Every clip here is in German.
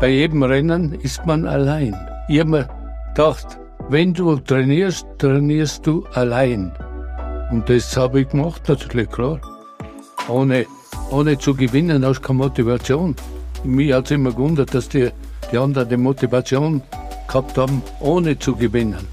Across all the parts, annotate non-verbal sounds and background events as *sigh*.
bei jedem Rennen ist man allein. Ich habe mir gedacht, wenn du trainierst, trainierst du allein. Und das habe ich gemacht, natürlich, klar. Ohne, ohne zu gewinnen, hast du keine Motivation. Mich hat es immer gewundert, dass die, die anderen die Motivation gehabt haben, ohne zu gewinnen.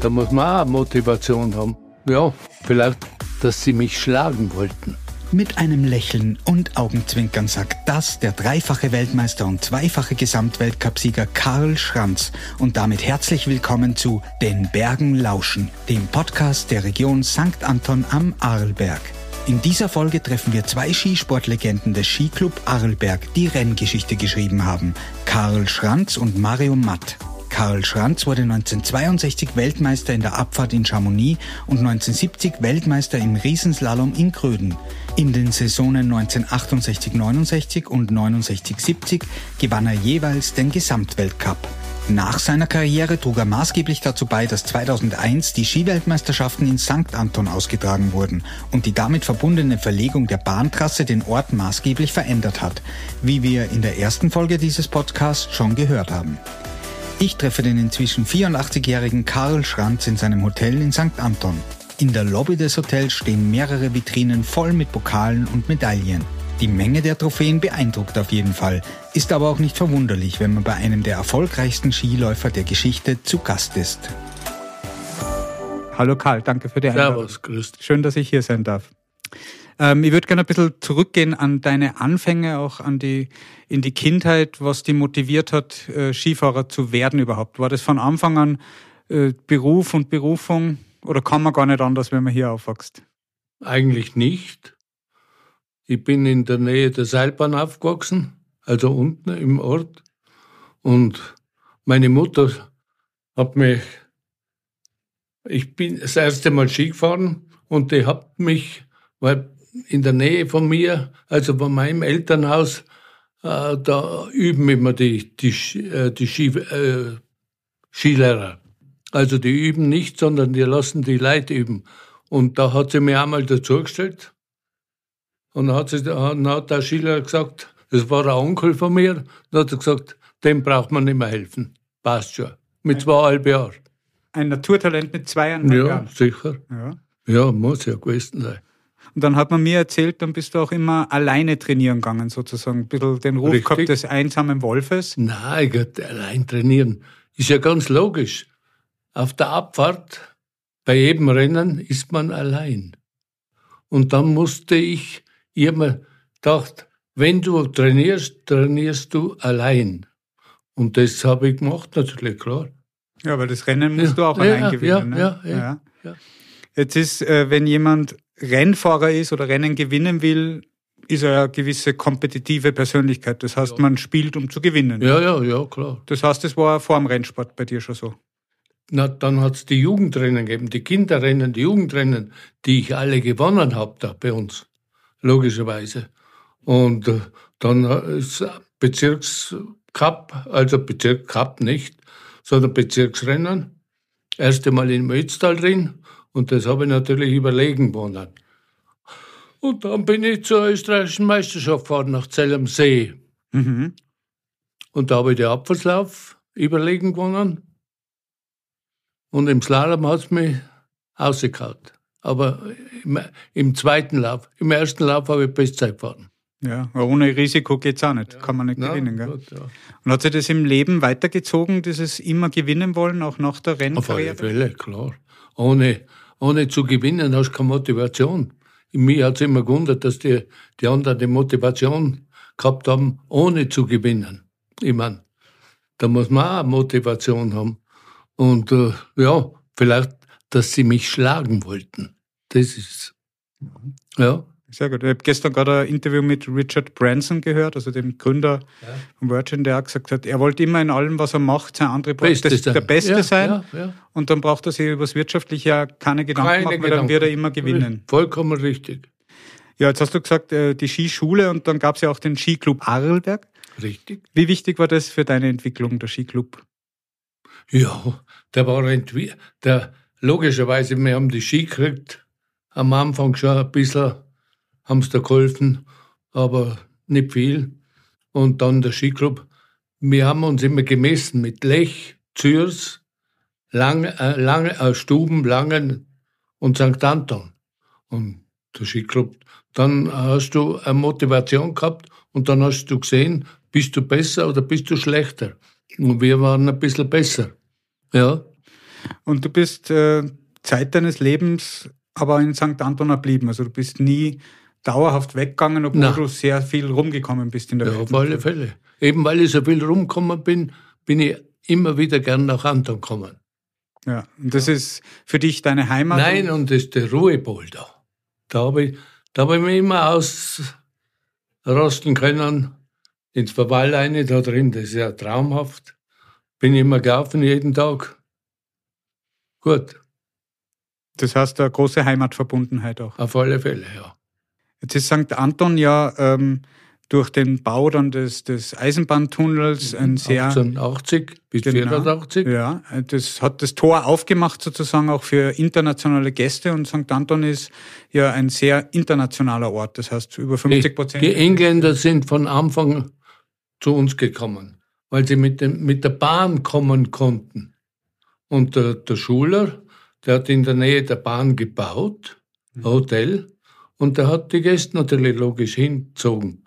Da muss man auch Motivation haben. Ja, vielleicht, dass sie mich schlagen wollten. Mit einem Lächeln und Augenzwinkern sagt das der dreifache Weltmeister und zweifache Gesamtweltcupsieger Karl Schranz und damit herzlich willkommen zu Den Bergen lauschen, dem Podcast der Region St. Anton am Arlberg. In dieser Folge treffen wir zwei Skisportlegenden des Skiclub Arlberg, die Renngeschichte geschrieben haben. Karl Schranz und Mario Matt. Karl Schranz wurde 1962 Weltmeister in der Abfahrt in Chamonix und 1970 Weltmeister im Riesenslalom in Gröden. In den Saisonen 1968-69 und 69-70 gewann er jeweils den Gesamtweltcup. Nach seiner Karriere trug er maßgeblich dazu bei, dass 2001 die Skiweltmeisterschaften in St. Anton ausgetragen wurden und die damit verbundene Verlegung der Bahntrasse den Ort maßgeblich verändert hat, wie wir in der ersten Folge dieses Podcasts schon gehört haben. Ich treffe den inzwischen 84-jährigen Karl Schranz in seinem Hotel in St. Anton. In der Lobby des Hotels stehen mehrere Vitrinen voll mit Pokalen und Medaillen. Die Menge der Trophäen beeindruckt auf jeden Fall, ist aber auch nicht verwunderlich, wenn man bei einem der erfolgreichsten Skiläufer der Geschichte zu Gast ist. Hallo Karl, danke für die Einladung. Servus, grüß dich. Schön, dass ich hier sein darf. Ähm, ich würde gerne ein bisschen zurückgehen an deine Anfänge, auch an die, in die Kindheit, was dich motiviert hat, äh, Skifahrer zu werden überhaupt. War das von Anfang an äh, Beruf und Berufung oder kann man gar nicht anders, wenn man hier aufwächst? Eigentlich nicht. Ich bin in der Nähe der Seilbahn aufgewachsen, also unten im Ort. Und meine Mutter hat mich, ich bin das erste Mal Ski gefahren und die hat mich, weil in der Nähe von mir, also von meinem Elternhaus, äh, da üben immer die, die, äh, die Ski, äh, Skilehrer. Also die üben nicht, sondern die lassen die Leute üben. Und da hat sie mir einmal dazugestellt. Und dann hat, sie, dann hat der Skilehrer gesagt, das war ein Onkel von mir, dann hat er gesagt, dem braucht man nicht mehr helfen. Passt schon. Mit zweieinhalb Jahren. Ein Naturtalent mit zweieinhalb Ja, Jahren. sicher. Ja. Ja, muss ja gewesen sein. Und dann hat man mir erzählt, dann bist du auch immer alleine trainieren gegangen, sozusagen. Ein bisschen den Ruf Richtig. gehabt des einsamen Wolfes. Nein, Gott, allein trainieren. Ist ja ganz logisch. Auf der Abfahrt, bei jedem Rennen, ist man allein. Und dann musste ich, ich hab mir gedacht, wenn du trainierst, trainierst du allein. Und das habe ich gemacht, natürlich, klar. Ja, weil das Rennen musst du auch Ja, allein ja, gewinnen. ne? ja, ja, ja. Jetzt ist, äh, wenn jemand Rennfahrer ist oder Rennen gewinnen will, ist er eine gewisse kompetitive Persönlichkeit. Das heißt, man spielt, um zu gewinnen. Ja, ja, ja, klar. Das heißt, das war vor dem Rennsport bei dir schon so. Na, dann hat's die Jugendrennen gegeben, die Kinderrennen, die Jugendrennen, die ich alle gewonnen habe da bei uns, logischerweise. Und äh, dann äh, ist Bezirkscup, also Bezirkscup nicht, sondern Bezirksrennen. Erste Mal in Mötztal drin und das habe ich natürlich überlegen gewonnen. Und dann bin ich zur österreichischen Meisterschaft gefahren nach Zell am See. Mhm. Und da habe ich den Abfahrtslauf überlegen gewonnen. Und im Slalom hat es mich ausgekaut. Aber im, im zweiten Lauf, im ersten Lauf habe ich Bestzeit gefahren. Ja, ohne Risiko geht's auch nicht. Kann man nicht Na, gewinnen. Gell? gut, ja. Und hat sich das im Leben weitergezogen, dieses immer gewinnen wollen, auch nach der Auf alle Rennkarriere? Fälle, klar. Ohne, ohne zu gewinnen hast du keine Motivation. Mir hat es immer gewundert, dass die, die anderen die Motivation gehabt haben, ohne zu gewinnen. Ich mein, da muss man auch Motivation haben. Und äh, ja, vielleicht, dass sie mich schlagen wollten. Das ist ja. Sehr gut. Ich habe gestern gerade ein Interview mit Richard Branson gehört, also dem Gründer von Virgin, der auch gesagt hat, er wollte immer in allem, was er macht, sein andere Beste das, der Beste Ja, sein. ja, ja. Und dann braucht er sich über das Wirtschaftliche ja keine Gedanken Keine machen, weil dann Gedanken. wird er immer gewinnen. Vollkommen richtig. Ja, jetzt hast du gesagt, äh, die Skischule und dann gab es ja auch den Skiclub Arlberg. Richtig. Wie wichtig war das für deine Entwicklung, der Skiclub? Ja, der war der logischerweise, wir haben die Ski gekriegt, am Anfang schon ein bisschen, haben sie da geholfen, aber nicht viel. Und dann der Skiclub, wir haben uns immer gemessen mit Lech, Zürs, Lange, äh, Lange, äh, Stuben, Langen und St. Anton. Und der Skiclub, dann hast du eine Motivation gehabt und dann hast du gesehen, bist du besser oder bist du schlechter. Und wir waren ein bisschen besser. Ja. Und du bist äh, Zeit deines Lebens aber in St. Anton geblieben. Also du bist nie dauerhaft weggegangen, obwohl Nein. du sehr viel rumgekommen bist in der Welt. Ja, auf alle Fälle. Eben weil ich so viel rumgekommen bin, bin ich immer wieder gern nach Anton gekommen. Ja, und das ja. ist für dich deine Heimat? Nein, und das ist der Ruhepol da. Da habe ich, da habe ich mich immer ausrosten können ins Verwalleine da drin. Das ist ja traumhaft. Bin immer gelaufen jeden Tag. Gut. Das heißt, eine große Heimatverbundenheit auch. Auf alle Fälle, ja. Jetzt ist St. Anton ja ähm, durch den Bau dann des, des Eisenbahntunnels ein sehr 1880 bis genau, 480. Ja, das hat das Tor aufgemacht sozusagen auch für internationale Gäste und St. Anton ist ja ein sehr internationaler Ort. Das heißt über 50 Prozent. Die, die Engländer sind von Anfang zu uns gekommen, weil sie mit, dem, mit der Bahn kommen konnten. Und der, der Schuler, der hat in der Nähe der Bahn gebaut, ein Hotel, und der hat die Gäste natürlich logisch hinzogen.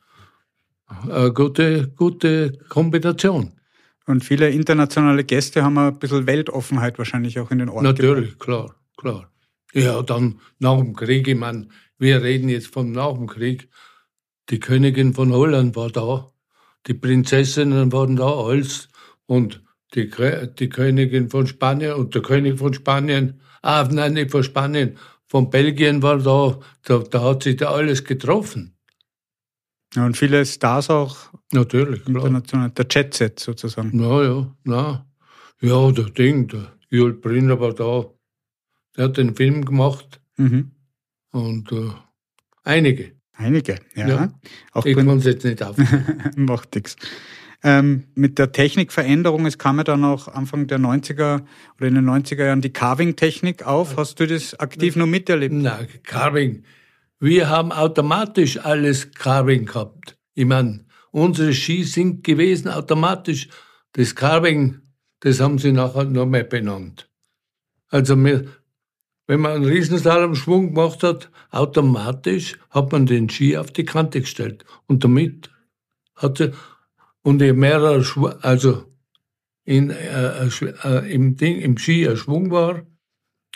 Eine gute, gute Kombination. Und viele internationale Gäste haben ein bisschen Weltoffenheit wahrscheinlich auch in den Ort. Natürlich, klar, klar. Ja, dann nach dem Krieg, ich meine, wir reden jetzt von nach dem Krieg. Die Königin von Holland war da, die Prinzessinnen waren da, alles. Und die, die Königin von Spanien und der König von Spanien, ah, nein, nicht von Spanien, von Belgien war da, da, da hat sich da alles getroffen. Ja, und viele Stars auch. Natürlich, international. Der Jet-Set sozusagen. Ja, ja, na. Ja, der Ding, der Jul Brinner war da. Der hat den Film gemacht. Mhm. Und äh, einige. Einige, ja. ja. Auch ich kann es jetzt nicht *laughs* auf. Macht nichts. Ähm, mit der Technikveränderung, es kam ja dann auch Anfang der 90er oder in den 90er Jahren die Carving-Technik auf. Hast du das aktiv noch miterlebt? Nein, Carving. Wir haben automatisch alles Carving gehabt. Ich meine, unsere Ski sind gewesen automatisch. Das Carving, das haben sie nachher noch mehr benannt. Also wir, wenn man einen Riesenslalom-Schwung gemacht hat, automatisch hat man den Ski auf die Kante gestellt. Und damit hat sie, und je mehr, also in, äh, äh, im, Ding, im Ski ein Schwung war,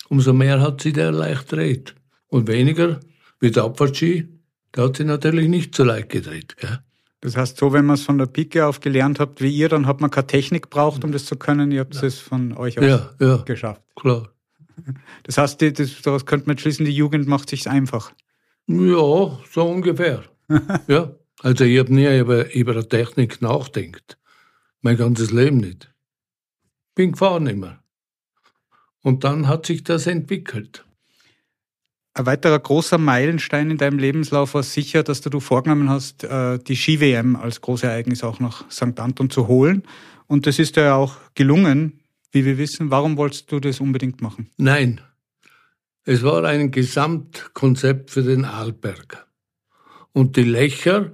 umso mehr hat sie der leicht dreht. Und weniger wie der Abfahrtski, der hat sich natürlich nicht so leicht gedreht. Gell? Das heißt, so wenn man es von der Pike auf gelernt habt wie ihr, dann hat man keine Technik braucht, um das zu können. Ihr habt es von euch aus ja, ja, geschafft. Klar. *laughs* Das heißt, das, daraus könnte man schließen, die Jugend macht sich einfach. Ja, so ungefähr. *laughs* ja. Also ich habe nie über, über eine Technik nachdenkt. Mein ganzes Leben nicht. Bin gefahren immer. Und dann hat sich das entwickelt. Ein weiterer großer Meilenstein in deinem Lebenslauf war sicher, dass du, vorgenommen hast, äh, die Ski-WM als Großereignis auch nach St. Anton zu holen. Und das ist ja auch gelungen, wie wir wissen. Warum wolltest du das unbedingt machen? Nein. Es war ein Gesamtkonzept für den Arlberg. Und die Lächer,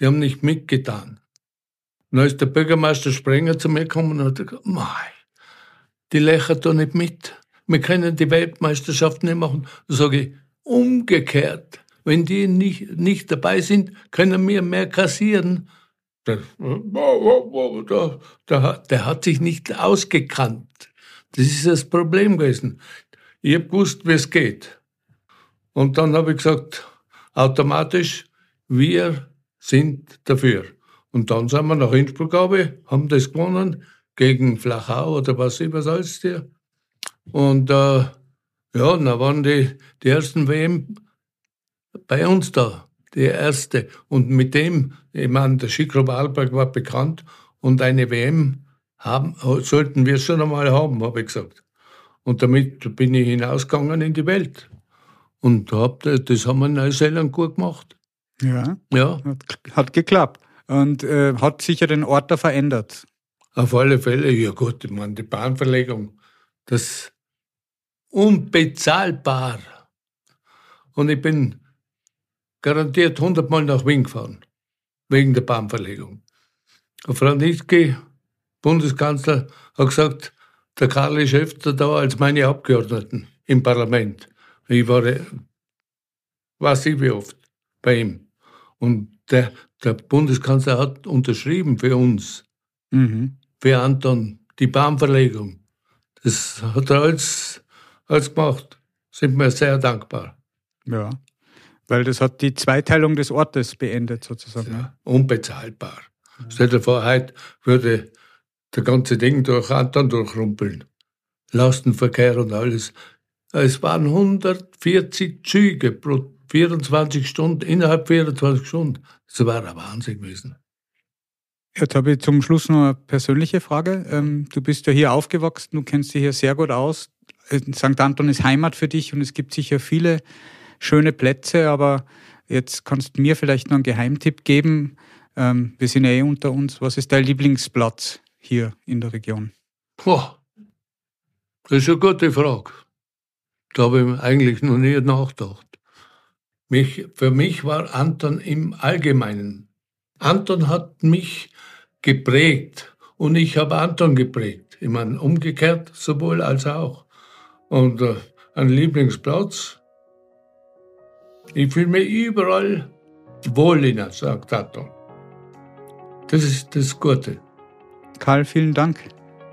die haben nicht mitgetan. Dann ist der Bürgermeister Sprenger zu mir gekommen und hat gesagt, die Lächer tun nicht mit wir können die Weltmeisterschaft nicht machen. Da sage ich, umgekehrt. Wenn die nicht, nicht dabei sind, können wir mehr kassieren. Der, der, der hat sich nicht ausgekannt. Das ist das Problem gewesen. Ich habe gewusst, wie es geht. Und dann habe ich gesagt, automatisch, wir sind dafür. Und dann sind wir nach Innsbruck, haben das gewonnen gegen Flachau oder was immer soll's dir. Und äh, ja, dann waren die, die ersten WM bei uns da, die erste. Und mit dem, ich meine, der Skiclub Alberg war bekannt und eine WM haben, sollten wir schon einmal haben, habe ich gesagt. Und damit bin ich hinausgegangen in die Welt. Und hab, das haben wir in Neuseeland gut gemacht. Ja, ja. Hat, hat geklappt. Und äh, hat sicher den Ort da verändert. Auf alle Fälle, ja gut, ich meine, die Bahnverlegung, das unbezahlbar. Und ich bin garantiert hundertmal nach Wien gefahren, wegen der Bahnverlegung. Franitzky, Bundeskanzler, hat gesagt, der Karl ist öfter da als meine Abgeordneten im Parlament. Ich war, weiß ich wie oft, bei ihm. Und der, der Bundeskanzler hat unterschrieben für uns, mhm. für Anton, die Bahnverlegung. Das hat er alles, alles gemacht. Sind wir sehr dankbar. Ja, weil das hat die Zweiteilung des Ortes beendet sozusagen. Ja, unbezahlbar. Ja. Stell dir vor, heute würde der ganze Ding durch Anton durchrumpeln. Lastenverkehr und alles. Es waren 140 Züge pro 24 Stunden, innerhalb 24 Stunden. Das war ein Wahnsinn gewesen. Jetzt habe ich zum Schluss noch eine persönliche Frage. Ähm, du bist ja hier aufgewachsen, du kennst dich hier sehr gut aus. St. Anton ist Heimat für dich und es gibt sicher viele schöne Plätze, aber jetzt kannst du mir vielleicht noch einen Geheimtipp geben. Ähm, wir sind ja eh unter uns. Was ist dein Lieblingsplatz hier in der Region? Boah, das ist eine gute Frage. Da habe ich eigentlich noch nie nachgedacht. Mich, für mich war Anton im Allgemeinen. Anton hat mich geprägt und ich habe Anton geprägt. Ich meine, umgekehrt sowohl als auch. Und äh, ein Lieblingsplatz. Ich fühle mich überall wohl in sagt Anton. Das ist das Gute. Karl, vielen Dank.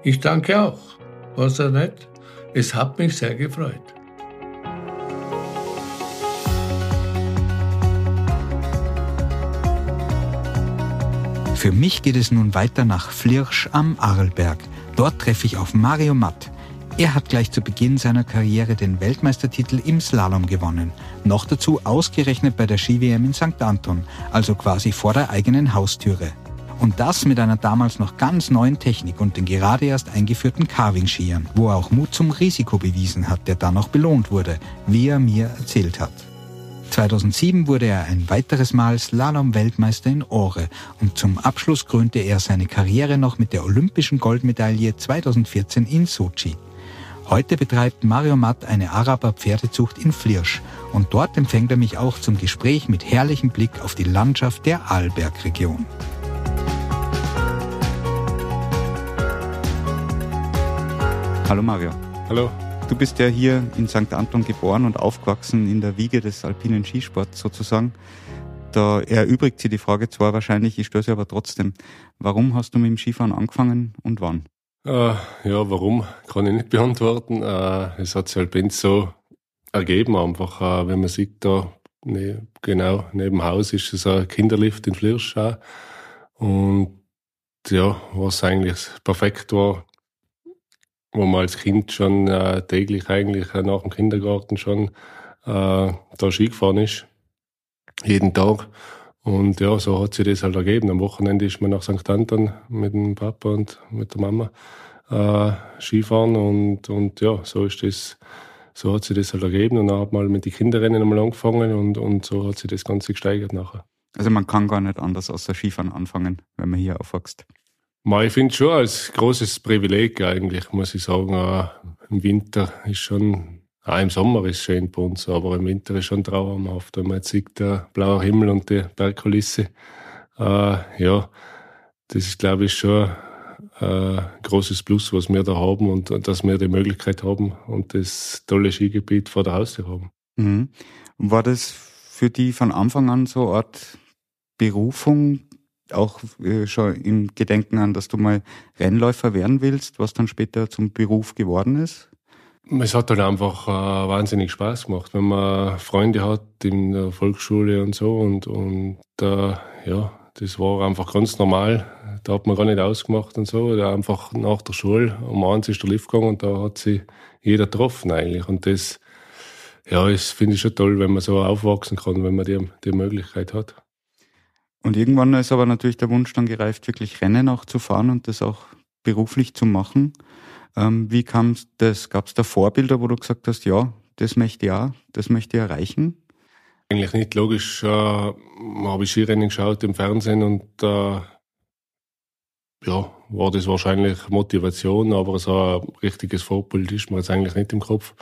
Ich danke auch. Was er nicht? Es hat mich sehr gefreut. Für mich geht es nun weiter nach Flirsch am Arlberg. Dort treffe ich auf Mario Matt. Er hat gleich zu Beginn seiner Karriere den Weltmeistertitel im Slalom gewonnen. Noch dazu ausgerechnet bei der Ski-WM in St. Anton, also quasi vor der eigenen Haustüre. Und das mit einer damals noch ganz neuen Technik und den gerade erst eingeführten Carving-Skiern, wo er auch Mut zum Risiko bewiesen hat, der dann noch belohnt wurde, wie er mir erzählt hat. 2007 wurde er ein weiteres Mal Slalom-Weltmeister in Ore und zum Abschluss krönte er seine Karriere noch mit der olympischen Goldmedaille 2014 in Sochi. Heute betreibt Mario Matt eine Araber Pferdezucht in Flirsch und dort empfängt er mich auch zum Gespräch mit herrlichem Blick auf die Landschaft der Arlbergregion. Hallo Mario. Hallo. Du bist ja hier in St. Anton geboren und aufgewachsen in der Wiege des alpinen Skisports sozusagen. Da erübrigt sich die Frage zwar wahrscheinlich, ich stelle sie aber trotzdem. Warum hast du mit dem Skifahren angefangen und wann? Äh, ja, warum kann ich nicht beantworten. Äh, es hat sich halt so ergeben einfach, äh, wenn man sieht, da ne, genau neben Haus ist es ein Kinderlift in Flirsch und ja, was eigentlich perfekt war, wo man als Kind schon äh, täglich eigentlich äh, nach dem Kindergarten schon äh, da Ski gefahren ist. Jeden Tag. Und ja, so hat sich das halt ergeben. Am Wochenende ist man nach St. Anton mit dem Papa und mit der Mama äh, Skifahren und, und ja, so ist das, so hat sich das halt ergeben. Und dann hat man mit den Kinderrennen einmal angefangen und, und so hat sich das Ganze gesteigert nachher. Also man kann gar nicht anders außer Skifahren anfangen, wenn man hier aufwächst. Ich finde schon als großes Privileg eigentlich, muss ich sagen. Äh, Im Winter ist schon, auch im Sommer ist es schön bei uns, aber im Winter ist schon traumhaft, wenn man jetzt sieht, der blaue Himmel und die Bergkulisse. Äh, ja, das ist, glaube ich, schon ein äh, großes Plus, was wir da haben und, und dass wir die Möglichkeit haben und das tolle Skigebiet vor der Haustür haben. Mhm. War das für die von Anfang an so eine Art Berufung, auch äh, schon im Gedenken an, dass du mal Rennläufer werden willst, was dann später zum Beruf geworden ist? Es hat dann einfach äh, wahnsinnig Spaß gemacht, wenn man Freunde hat in der Volksschule und so und, und äh, ja, das war einfach ganz normal. Da hat man gar nicht ausgemacht und so. Da einfach nach der Schule um eins ist der Lift gegangen und da hat sich jeder getroffen eigentlich. Und das, ja, das finde ich schon toll, wenn man so aufwachsen kann, wenn man die, die Möglichkeit hat. Und irgendwann ist aber natürlich der Wunsch dann gereift, wirklich Rennen auch zu fahren und das auch beruflich zu machen. Ähm, wie kam das? Gab es da Vorbilder, wo du gesagt hast, ja, das möchte ich auch, das möchte ich erreichen? Eigentlich nicht. Logisch äh, habe ich Skirennen geschaut im Fernsehen und äh, ja, war das wahrscheinlich Motivation, aber so ein richtiges Vorbild ist mir jetzt eigentlich nicht im Kopf.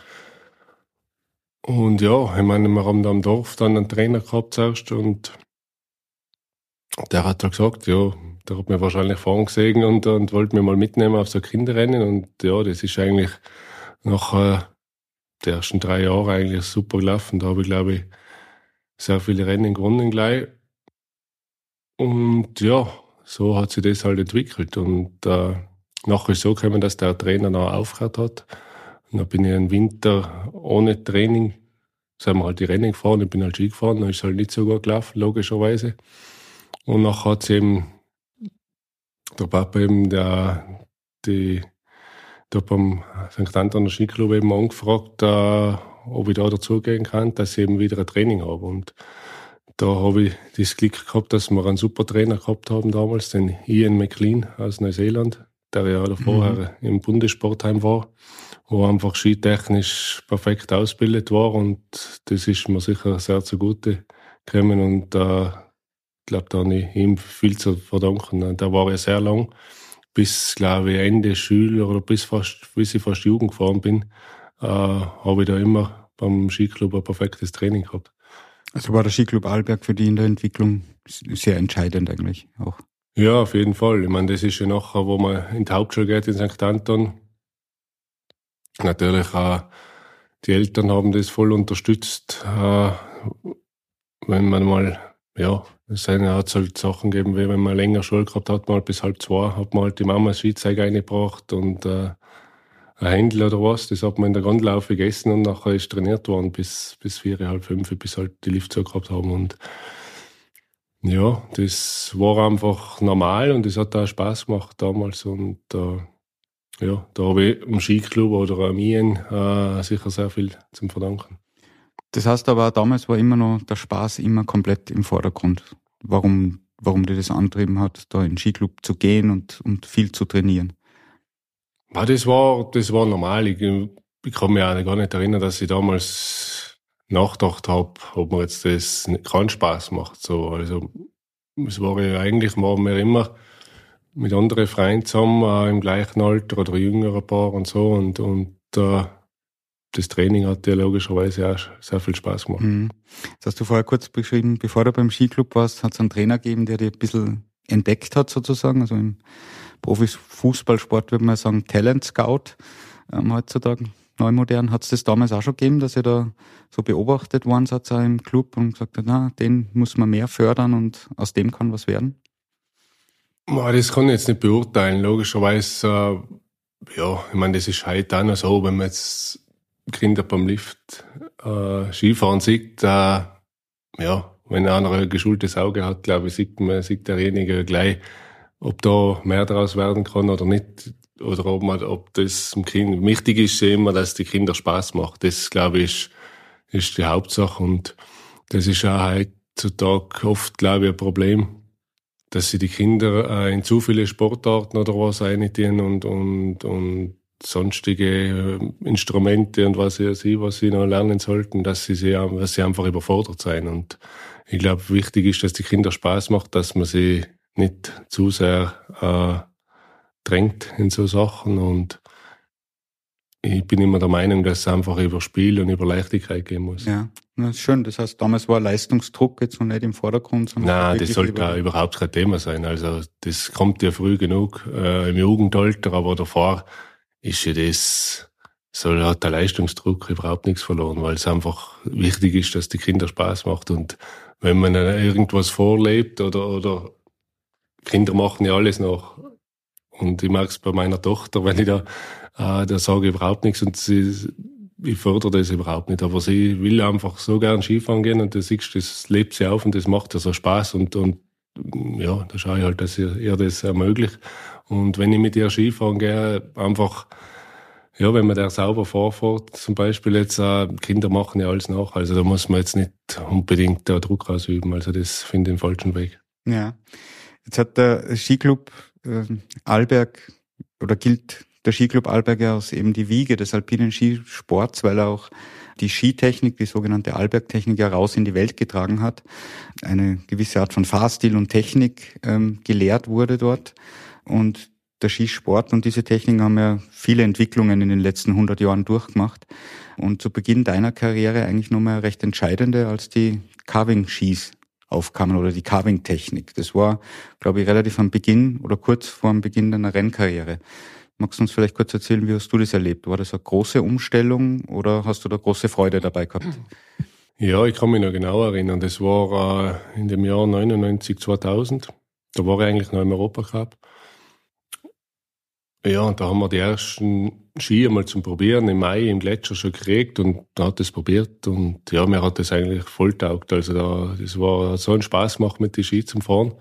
Und ja, ich meine, wir haben da am Dorf dann einen Trainer gehabt zuerst und der hat da gesagt, ja, der hat mir wahrscheinlich vorn gesehen und, und wollte mir mal mitnehmen auf so Kinderrennen. Und ja, das ist eigentlich nach äh, den ersten drei Jahren eigentlich super gelaufen. Da habe ich, glaube ich, sehr viele Rennen gewonnen gleich. Und ja, so hat sich das halt entwickelt. Und äh, nachher ist so gekommen, dass der Trainer noch aufgehört hat. Und dann bin ich im Winter ohne Training, sind wir halt die Rennen gefahren, ich bin halt Ski gefahren, dann ist es halt nicht so gut gelaufen, logischerweise. Und nachher hat sie eben der Papa eben, der, die, da beim St. Anton Skiclub eben angefragt, äh, ob ich da dazugehen kann, dass ich eben wieder ein Training habe. Und da habe ich das Glück gehabt, dass wir einen super Trainer gehabt haben damals, den Ian McLean aus Neuseeland, der ja vorher mhm. im Bundessportheim war, wo einfach skitechnisch perfekt ausgebildet war und das ist mir sicher sehr zugute gekommen und äh, glaube, da habe ich ihm viel zu verdanken. Da war ich sehr lang, bis, glaube ich, Ende Schüler oder bis, fast, bis ich fast Jugend gefahren bin, äh, habe ich da immer beim Skiclub ein perfektes Training gehabt. Also war der Skiclub Alberg für die in der Entwicklung sehr entscheidend eigentlich auch. Ja, auf jeden Fall. Ich meine, das ist ja nachher, wo man in die Hauptschule geht in St. Anton. Natürlich, äh, die Eltern haben das voll unterstützt. Äh, wenn man mal ja, es hat halt Sachen gegeben, wie wenn man länger Schule gehabt hat, mal bis halb zwei, hat man halt die Mama das Skizeug eingebracht und äh, ein Händel oder was, das hat man in der Grundlaufe gegessen und nachher ist trainiert worden bis, bis vier, halb fünf, bis halt die Lift gehabt haben und ja, das war einfach normal und es hat auch Spaß gemacht damals und äh, ja, da habe ich im Skiclub oder am Ien äh, sicher sehr viel zum verdanken. Das heißt aber, damals war immer noch der Spaß immer komplett im Vordergrund. Warum, warum dir das antrieben hat, da in den Skiclub zu gehen und, und viel zu trainieren? Das war, das war normal. Ich, ich kann mich auch gar nicht erinnern, dass ich damals nachgedacht habe, ob mir jetzt das keinen Spaß macht. So, also, es war ja eigentlich, waren wir immer mit anderen Freunden zusammen, äh, im gleichen Alter oder jüngerer Paar und so, und, und, äh, das Training hat dir logischerweise auch sehr viel Spaß gemacht. Mhm. Das hast du vorher kurz beschrieben, bevor du beim Skiclub warst, hat es einen Trainer gegeben, der dir ein bisschen entdeckt hat sozusagen. Also im Profifußballsport würde man sagen Talent Scout ähm, heutzutage neu modern. Hat es das damals auch schon gegeben, dass ihr da so beobachtet worden seid im Club und gesagt hat, na, den muss man mehr fördern und aus dem kann was werden? Das kann ich jetzt nicht beurteilen. Logischerweise, äh, ja, ich meine, das ist heute auch noch so, wenn man jetzt Kinder beim Lift äh, Skifahren sieht, äh, ja, wenn einer ein geschultes Auge hat, glaube ich, sieht man, sieht derjenige gleich, ob da mehr daraus werden kann oder nicht. Oder ob man, ob das dem Kind, wichtig ist immer, dass die Kinder Spaß macht. Das, glaube ich, ist, ist die Hauptsache. Und das ist auch heutzutage oft, glaube ich, ein Problem, dass sie die Kinder äh, in zu viele Sportarten oder was eintieren und, und, und sonstige äh, Instrumente und was sie, was sie noch lernen sollten, dass sie, dass sie einfach überfordert sein. Und ich glaube, wichtig ist, dass die Kinder Spaß macht, dass man sie nicht zu sehr äh, drängt in so Sachen. Und ich bin immer der Meinung, dass es einfach über Spiel und über Leichtigkeit gehen muss. Ja, das ist schön. Das heißt, damals war Leistungsdruck jetzt noch nicht im Vordergrund. Sondern Nein, das sollte ja überhaupt kein Thema sein. Also das kommt ja früh genug äh, im Jugendalter, aber davor ist ja das, so hat der Leistungsdruck überhaupt nichts verloren, weil es einfach wichtig ist, dass die Kinder Spaß macht und wenn man irgendwas vorlebt oder, oder Kinder machen ja alles noch. Und ich merke es bei meiner Tochter, *laughs* wenn ich da, äh, da sage ich überhaupt nichts und sie, ich fördere das überhaupt nicht. Aber sie will einfach so gern Skifahren gehen und das siehst das lebt sie auf und das macht ihr so Spaß und, und ja, da schaue ich halt, dass ihr, ihr das ermöglicht. Und wenn ich mit ihr Skifahren gehe, einfach, ja, wenn man der sauber vorfährt, zum Beispiel jetzt, äh, Kinder machen ja alles nach. Also da muss man jetzt nicht unbedingt da Druck ausüben. Also das finde ich den falschen Weg. Ja. Jetzt hat der Skiclub äh, Alberg oder gilt der Skiclub Alberg ja als eben die Wiege des alpinen Skisports, weil er auch die Skitechnik, die sogenannte Albergtechnik, ja raus in die Welt getragen hat. Eine gewisse Art von Fahrstil und Technik ähm, gelehrt wurde dort. Und der Skisport und diese Techniken haben ja viele Entwicklungen in den letzten 100 Jahren durchgemacht. Und zu Beginn deiner Karriere eigentlich nochmal recht entscheidende als die Carving-Skis. aufkamen oder die Carving-Technik. Das war, glaube ich, relativ am Beginn oder kurz vor dem Beginn deiner Rennkarriere. Magst du uns vielleicht kurz erzählen, wie hast du das erlebt? War das eine große Umstellung oder hast du da große Freude dabei gehabt? Ja, ich kann mich noch genau erinnern. Das war äh, in dem Jahr 99, 2000. Da war ich eigentlich noch im Europacup. Ja, und da haben wir die ersten Ski einmal zum Probieren im Mai im Gletscher schon gekriegt und da hat es probiert und ja, mir hat das eigentlich voll taugt. Also da, das war so ein Spaß gemacht mit den Ski zum Fahren.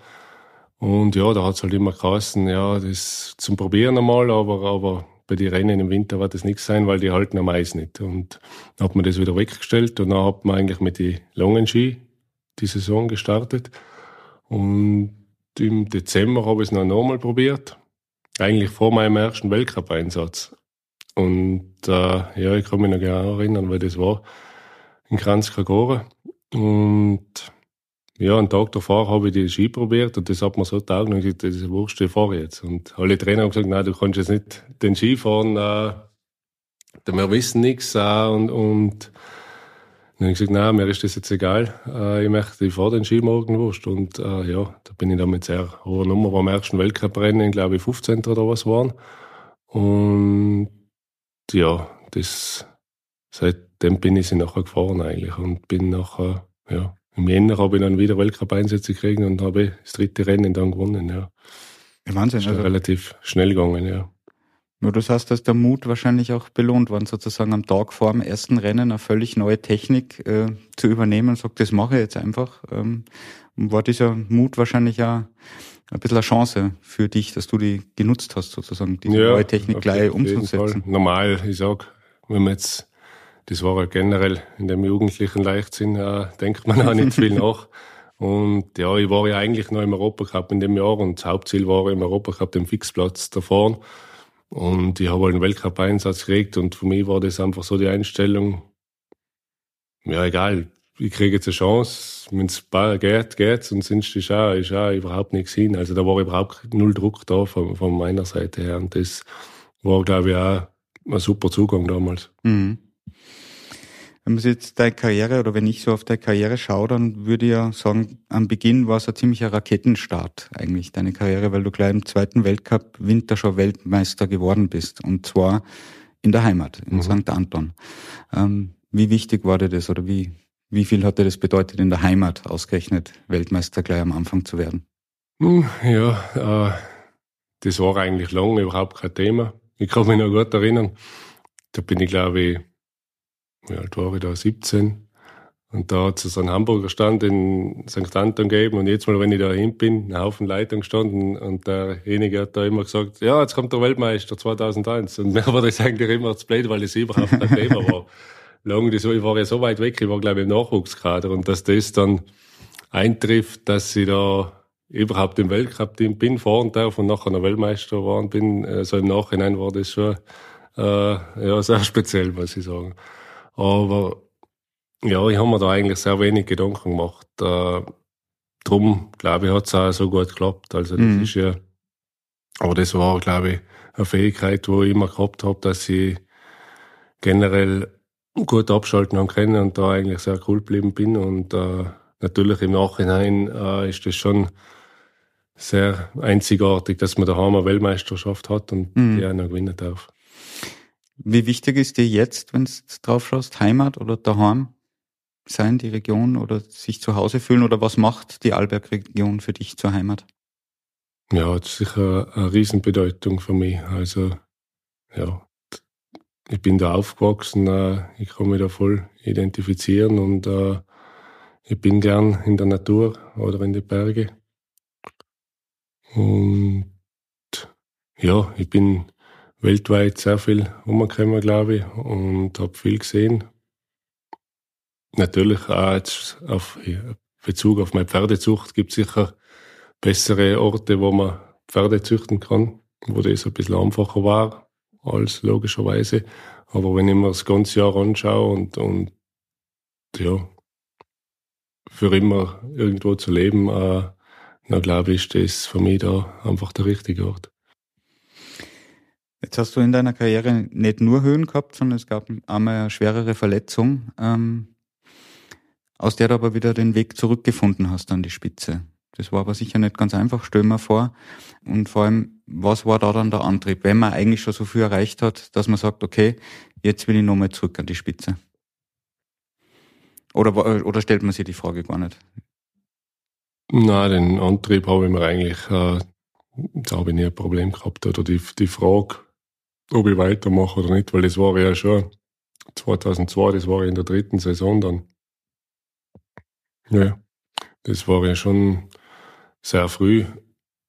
Und ja, da hat es halt immer geheißen, ja, das zum Probieren einmal, aber, aber bei den Rennen im Winter wird das nichts sein, weil die halten am Eis nicht. Und dann hat man das wieder weggestellt und dann hat man eigentlich mit den langen Ski die Saison gestartet. Und im Dezember habe ich es noch einmal probiert eigentlich vor meinem ersten Weltcup-Einsatz. Und äh, ja, ich kann mich noch genau erinnern, weil das war in Kranzkagora. Und ja, einen Tag davor habe ich die Ski probiert und das hat mir so taugt und gesagt, das ist wurscht, ich fahre jetzt. Und alle Trainer haben gesagt, nein, du kannst jetzt nicht den Ski fahren, äh, wir wissen nichts äh, und, und dann habe ich gesagt, nein, mir ist das jetzt egal. Äh, ich möchte, ich fahre den Ski morgen wurscht. Und äh, ja, da bin ich damit sehr hoher Nummer. Am ersten Weltcuprennen, glaube ich, 15. oder was waren. Und ja, das, seitdem bin ich sie nachher gefahren eigentlich. Und bin nachher, ja, im Jänner habe ich dann wieder Weltcup-Einsätze gekriegt und habe das dritte Rennen dann gewonnen, ja. Wahnsinn. also, relativ schnell gegangen, ja. Nur das heißt, dass der Mut wahrscheinlich auch belohnt worden, sozusagen am Tag vor dem ersten Rennen eine völlig neue Technik äh, zu übernehmen und sagt, das mache ich jetzt einfach. Ähm, war dieser Mut wahrscheinlich ja ein bisschen eine Chance für dich, dass du die genutzt hast, sozusagen, diese ja, neue Technik gleich umzusetzen. Normal, ich sag, wenn man jetzt, das war ja generell in dem jugendlichen Leichtsinn, äh, denkt man auch nicht viel *laughs* nach. Und ja, ich war ja eigentlich noch im Europacup in dem Jahr und das Hauptziel war im Europacup den Fixplatz da vorne. Und ich habe halt einen Weltcup-Einsatz gekriegt und für mich war das einfach so die Einstellung, ja egal, ich kriege jetzt eine Chance, wenn es geht, geht's und sonst ist auch, ist auch überhaupt nichts hin. Also da war überhaupt null Druck da von, von meiner Seite her und das war, glaube ich, auch ein super Zugang damals. Mhm. Wenn man jetzt deine Karriere oder wenn ich so auf deine Karriere schaue, dann würde ich ja sagen, am Beginn war es ein ziemlicher Raketenstart eigentlich, deine Karriere, weil du gleich im zweiten Weltcup Winterschau Weltmeister geworden bist. Und zwar in der Heimat, in mhm. St. Anton. Ähm, wie wichtig war dir das oder wie, wie viel hat dir das bedeutet, in der Heimat ausgerechnet Weltmeister gleich am Anfang zu werden? Ja, äh, das war eigentlich lange überhaupt kein Thema. Ich kann mich noch gut erinnern. Da bin ich, glaube ich, war ich da, 17. Und da hat es so einen Hamburger Stand in St. Anton gegeben und jetzt mal, wenn ich da hin bin, ein Haufen Leitung gestanden und derjenige hat da immer gesagt, ja, jetzt kommt der Weltmeister 2001. Und *laughs* mir war das eigentlich immer zu blöd, weil das überhaupt kein Thema war. *laughs* Lang, ich war ja so weit weg, ich war glaube ich im Nachwuchskader und dass das dann eintrifft, dass ich da überhaupt im Weltcup-Team bin, fahren darf und nachher noch Weltmeister geworden bin, so also im Nachhinein war das schon äh, ja, sehr speziell, muss ich sagen. Aber ja, ich habe mir da eigentlich sehr wenig Gedanken gemacht. Äh, drum, glaube ich, hat es auch so gut geklappt. Also das mhm. ist ja, aber das war, glaube ich, eine Fähigkeit, wo ich immer gehabt habe, dass ich generell gut abschalten haben können und da eigentlich sehr cool geblieben bin. Und äh, natürlich im Nachhinein äh, ist das schon sehr einzigartig, dass man daheim eine Weltmeisterschaft hat und mhm. die einer gewinnen darf. Wie wichtig ist dir jetzt, wenn du drauf schaust, Heimat oder daheim sein, die Region oder sich zu Hause fühlen oder was macht die Alberg-Region für dich zur Heimat? Ja, ist sicher eine Riesenbedeutung für mich. Also, ja, ich bin da aufgewachsen, äh, ich kann mich da voll identifizieren und äh, ich bin gern in der Natur oder in den Bergen. Und ja, ich bin weltweit sehr viel umgekommen, glaube ich, und habe viel gesehen. Natürlich auch jetzt auf Bezug auf meine Pferdezucht gibt es sicher bessere Orte, wo man Pferde züchten kann, wo das ein bisschen einfacher war als logischerweise. Aber wenn ich mir das ganze Jahr anschaue und, und ja, für immer irgendwo zu leben, äh, dann glaube ich, ist das für mich da einfach der richtige Ort. Jetzt hast du in deiner Karriere nicht nur Höhen gehabt, sondern es gab einmal eine schwerere Verletzung. Ähm, aus der du aber wieder den Weg zurückgefunden hast an die Spitze. Das war aber sicher nicht ganz einfach, stell mir vor. Und vor allem, was war da dann der Antrieb, wenn man eigentlich schon so viel erreicht hat, dass man sagt, okay, jetzt will ich nochmal zurück an die Spitze? Oder, oder stellt man sich die Frage gar nicht? Nein, den Antrieb habe ich mir eigentlich, äh, da habe ich nie ein Problem gehabt. Oder die, die Frage, ob ich weitermache oder nicht, weil das war ja schon 2002, das war in der dritten Saison dann. Ja, das war ja schon sehr früh.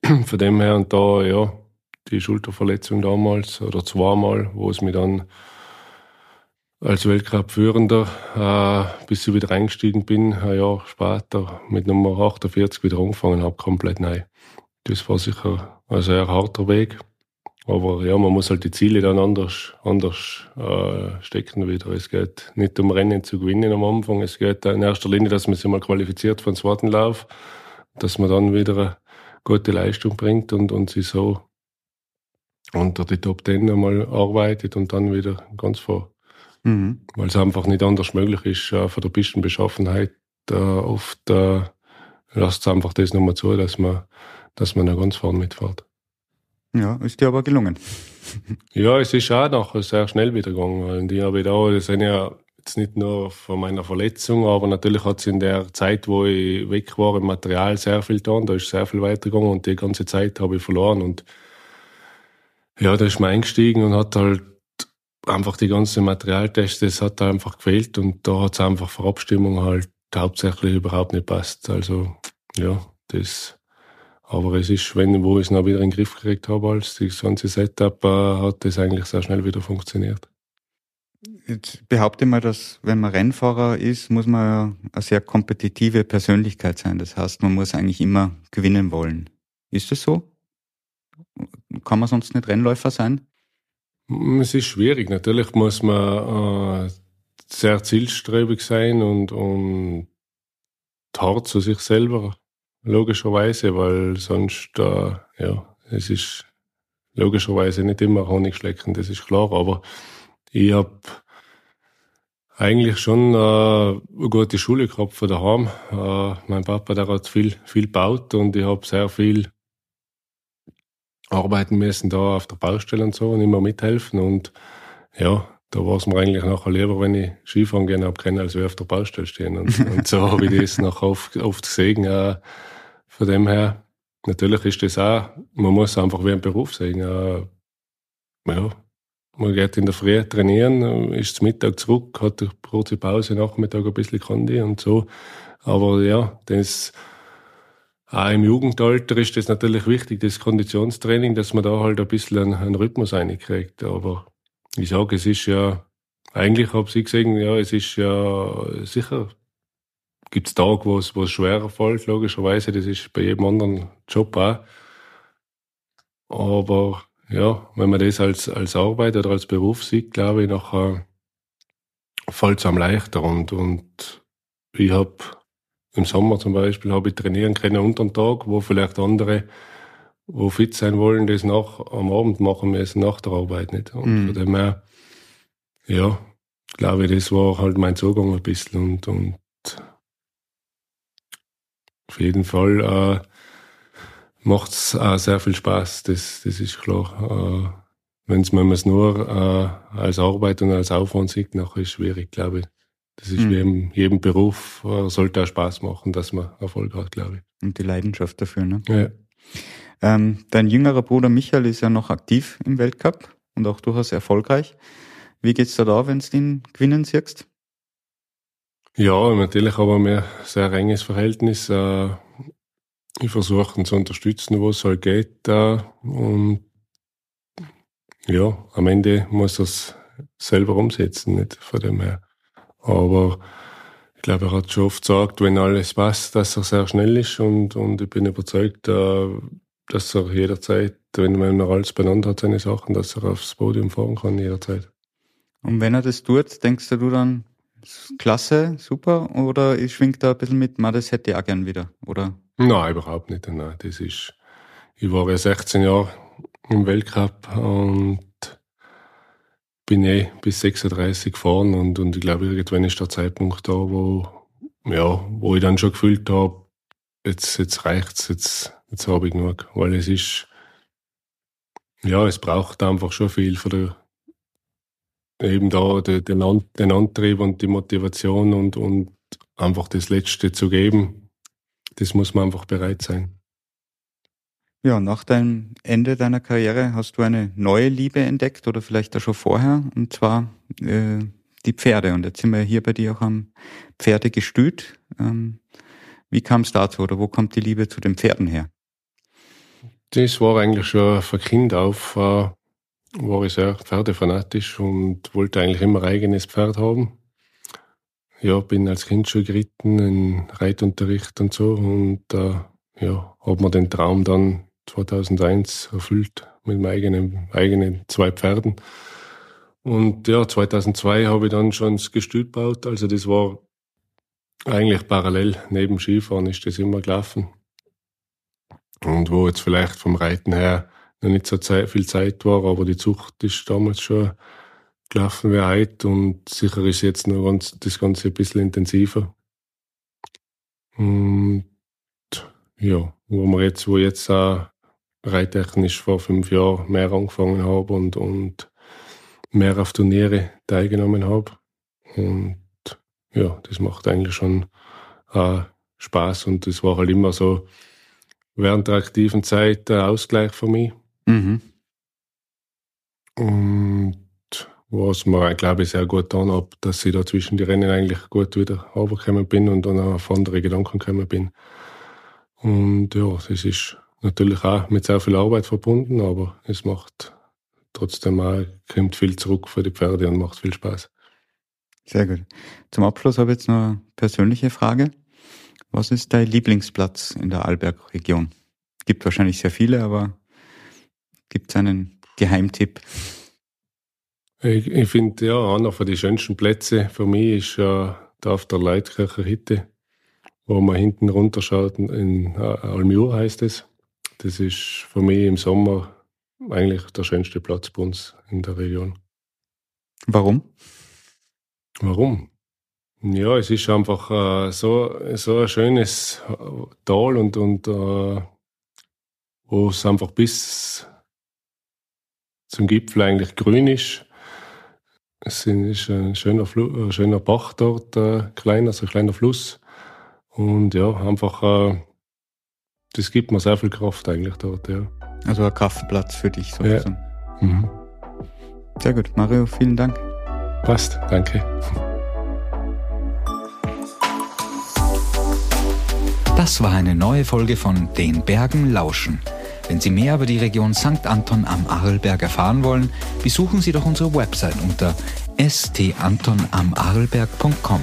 *clears throat* Von dem her und da, ja, die Schulterverletzung damals oder zweimal, wo es mir dann als Weltcup-Führender, äh, bis ich wieder eingestiegen bin, ein Jahr später mit Nummer 48 wieder angefangen habe, komplett neu. Das war sicher ein sehr harter Weg. Aber ja, man muss halt die Ziele dann anders, anders äh, stecken wieder. Es geht nicht um Rennen zu gewinnen am Anfang. Es geht in erster Linie, dass man sich mal qualifiziert für den zweiten Lauf, dass man dann wieder eine gute Leistung bringt und, und sich so unter die Top Ten einmal arbeitet und dann wieder ganz vor. Mhm. Weil es einfach nicht anders möglich ist, äh, von der Pistenbeschaffenheit äh, oft äh, lasst es einfach das nochmal zu, dass man, dass man da ganz vorne mitfährt. Ja, ist dir aber gelungen. ja, es ist auch nachher sehr schnell wieder gegangen. Und ich habe da, das sind ja jetzt nicht nur von meiner Verletzung, aber natürlich hat es in der Zeit, wo ich weg war, im Material sehr viel getan. Da ist sehr viel weitergegangen und die ganze Zeit habe ich verloren. Und ja, da ist man eingestiegen und hat halt einfach die ganzen Materialtests, das hat da einfach gefehlt und da hat es einfach für Abstimmung halt hauptsächlich überhaupt nicht passt. Also ja, das aber es ist, wenn wo ich es noch wieder in den Griff gekriegt habe, als das ganze Setup, äh, hat das eigentlich sehr schnell wieder funktioniert. Jetzt behaupte mal, dass wenn man Rennfahrer ist, muss man eine sehr kompetitive Persönlichkeit sein. Das heißt, man muss eigentlich immer gewinnen wollen. Ist das so? Kann man sonst nicht Rennläufer sein? Es ist schwierig. Natürlich muss man äh, sehr zielstrebig sein und, und hart zu sich selber logischerweise, weil sonst, äh, ja, es ist logischerweise nicht immer Honig schlecken, das ist klar, aber ich habe eigentlich schon äh, eine gute Schule gehabt von daheim. Äh, mein Papa, der hat viel, viel gebaut und ich habe sehr viel arbeiten müssen da auf der Baustelle und so und immer mithelfen und ja, da war es mir eigentlich nachher lieber, wenn ich Skifahren gehen habe können, als wir auf der Baustelle stehen. Und, *laughs* und so habe ich das nachher oft, oft gesehen. Äh, von dem her, natürlich ist das auch, man muss einfach wie ein Beruf sehen. Ja, man geht in der Früh trainieren, ist zum Mittag zurück, hat eine kurze Pause, Nachmittag ein bisschen Kondi und so. Aber ja, das, auch im Jugendalter ist das natürlich wichtig, das Konditionstraining, dass man da halt ein bisschen einen, einen Rhythmus reinkriegt. Aber ich sage, es ist ja, eigentlich habe ich gesehen, ja, es ist ja sicher gibt es Tage, wo es, schwerer fällt, logischerweise. Das ist bei jedem anderen Job auch. Aber ja, wenn man das als, als Arbeit oder als Beruf sieht, glaube ich, nachher fällt es am leichter. Und, und ich habe im Sommer zum Beispiel habe ich trainieren können unter dem Tag, wo vielleicht andere, wo fit sein wollen, das nach, am Abend machen müssen, nach der Arbeit nicht. Und mhm. von dem her, ja, glaube ich, das war halt mein Zugang ein bisschen und, und auf jeden Fall äh, macht es äh, sehr viel Spaß, das, das ist klar. Äh, wenn's, wenn man es nur äh, als Arbeit und als Aufwand sieht, nachher ist es schwierig, glaube ich. Das ist mhm. wie in jedem Beruf, äh, sollte auch Spaß machen, dass man Erfolg hat, glaube ich. Und die Leidenschaft dafür, ne? Ja. Ähm, dein jüngerer Bruder Michael ist ja noch aktiv im Weltcup und auch durchaus erfolgreich. Wie geht's da da, wenn du ihn gewinnen siehst? Ja, natürlich haben wir ein sehr enges Verhältnis. Äh, ich versuche ihn zu unterstützen, wo es halt geht. Äh, und ja, am Ende muss er es selber umsetzen, nicht von dem her. Aber ich glaube, er hat schon oft gesagt, wenn alles passt, dass er sehr schnell ist und, und ich bin überzeugt, äh, dass er jederzeit, wenn man alles beieinander hat, seine Sachen, dass er aufs Podium fahren kann, jederzeit. Und wenn er das tut, denkst du dann, klasse, super, oder ich schwingt da ein bisschen mit, man, das hätte ich auch gern wieder, oder? Nein, überhaupt nicht. Nein, das ist, ich war ja 16 Jahre im Weltcup und bin eh bis 36 gefahren und, und ich glaube, irgendwann ist der Zeitpunkt da, wo, ja, wo ich dann schon gefühlt habe, jetzt, jetzt reicht's, jetzt, jetzt habe ich genug. Weil es ist, ja, es braucht einfach schon viel für der, eben da den, den Antrieb und die Motivation und, und einfach das Letzte zu geben. Das muss man einfach bereit sein. Ja, nach deinem Ende deiner Karriere hast du eine neue Liebe entdeckt oder vielleicht auch schon vorher, und zwar äh, die Pferde. Und jetzt sind wir hier bei dir auch am Pferdegestüt. Ähm, wie kam es dazu oder wo kommt die Liebe zu den Pferden her? Das war eigentlich schon von Kind auf, äh, war ich sehr pferdefanatisch und wollte eigentlich immer ein eigenes Pferd haben. Ja, bin als Kind schon geritten in Reitunterricht und so und äh, ja, habe mir den Traum dann 2001 erfüllt mit meinen eigenen, eigenen zwei Pferden. Und ja, 2002 habe ich dann schon das Gestüt gebaut. Also das war eigentlich parallel neben Skifahren ist das immer gelaufen. Und wo jetzt vielleicht vom Reiten her noch nicht so viel Zeit war, aber die Zucht ist damals schon gelaufen wie heute und sicher ist jetzt noch ganz, das Ganze ein bisschen intensiver. Und ja, wo wir jetzt, wo jetzt auch reittechnisch vor fünf Jahren mehr angefangen habe und, und mehr auf Turniere teilgenommen habe. Und ja, das macht eigentlich schon äh, Spaß und das war halt immer so während der aktiven Zeit der Ausgleich für mich. Mhm. Und was mir, glaube ich, sehr gut getan hat, dass ich da zwischen die Rennen eigentlich gut wieder runtergekommen bin und dann auf andere Gedanken gekommen bin. Und ja, das ist natürlich auch mit sehr viel Arbeit verbunden, aber es macht trotzdem auch, kommt viel zurück für die Pferde und macht viel Spaß. Sehr gut. Zum Abschluss habe ich jetzt noch eine persönliche Frage. Was ist dein Lieblingsplatz in der Arlberg-Region? Gibt wahrscheinlich sehr viele, aber gibt es einen Geheimtipp? Ich, ich finde, ja, einer von den schönsten Plätze für mich ist äh, da auf der Leitkircher Hütte, wo man hinten runterschaut, in äh, Almur heißt es. Das ist für mich im Sommer eigentlich der schönste Platz bei uns in der Region. Warum? Warum? Ja, es ist einfach äh, so, so ein schönes Tal und, und äh, wo es einfach bis zum Gipfel eigentlich grün ist. Es ist ein schöner, Fl ein schöner Bach dort, äh, kleiner, so ein kleiner Fluss. Und ja, einfach äh, das gibt mir sehr viel Kraft eigentlich dort, ja. Also ein Kraftplatz für dich sozusagen. Ja. Mhm. Sehr gut. Mario, vielen Dank. Passt, danke. Das war eine neue Folge von Den Bergen lauschen. Wenn Sie mehr über die Region St. Anton am Arlberg erfahren wollen, besuchen Sie doch unsere Website unter stantonamarlberg.com.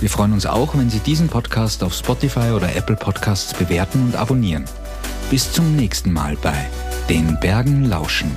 Wir freuen uns auch, wenn Sie diesen Podcast auf Spotify oder Apple Podcasts bewerten und abonnieren. Bis zum nächsten Mal bei Den Bergen lauschen.